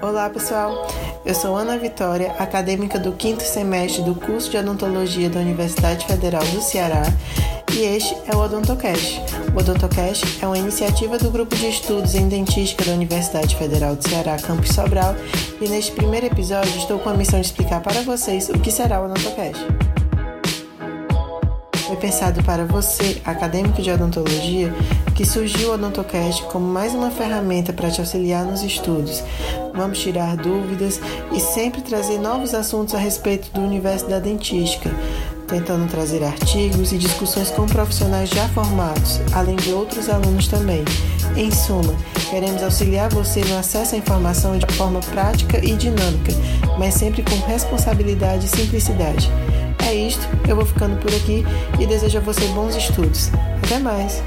Olá pessoal, eu sou Ana Vitória, acadêmica do quinto semestre do curso de odontologia da Universidade Federal do Ceará e este é o Odontocast. O Odontocast é uma iniciativa do Grupo de Estudos em Dentística da Universidade Federal do Ceará, Campus Sobral, e neste primeiro episódio estou com a missão de explicar para vocês o que será o Odontocast pensado para você, acadêmico de odontologia, que surgiu o Odontocast como mais uma ferramenta para te auxiliar nos estudos. Vamos tirar dúvidas e sempre trazer novos assuntos a respeito do universo da dentística, tentando trazer artigos e discussões com profissionais já formados, além de outros alunos também. Em suma, queremos auxiliar você no acesso à informação de forma prática e dinâmica, mas sempre com responsabilidade e simplicidade. É isto, eu vou ficando por aqui e desejo a você bons estudos. Até mais!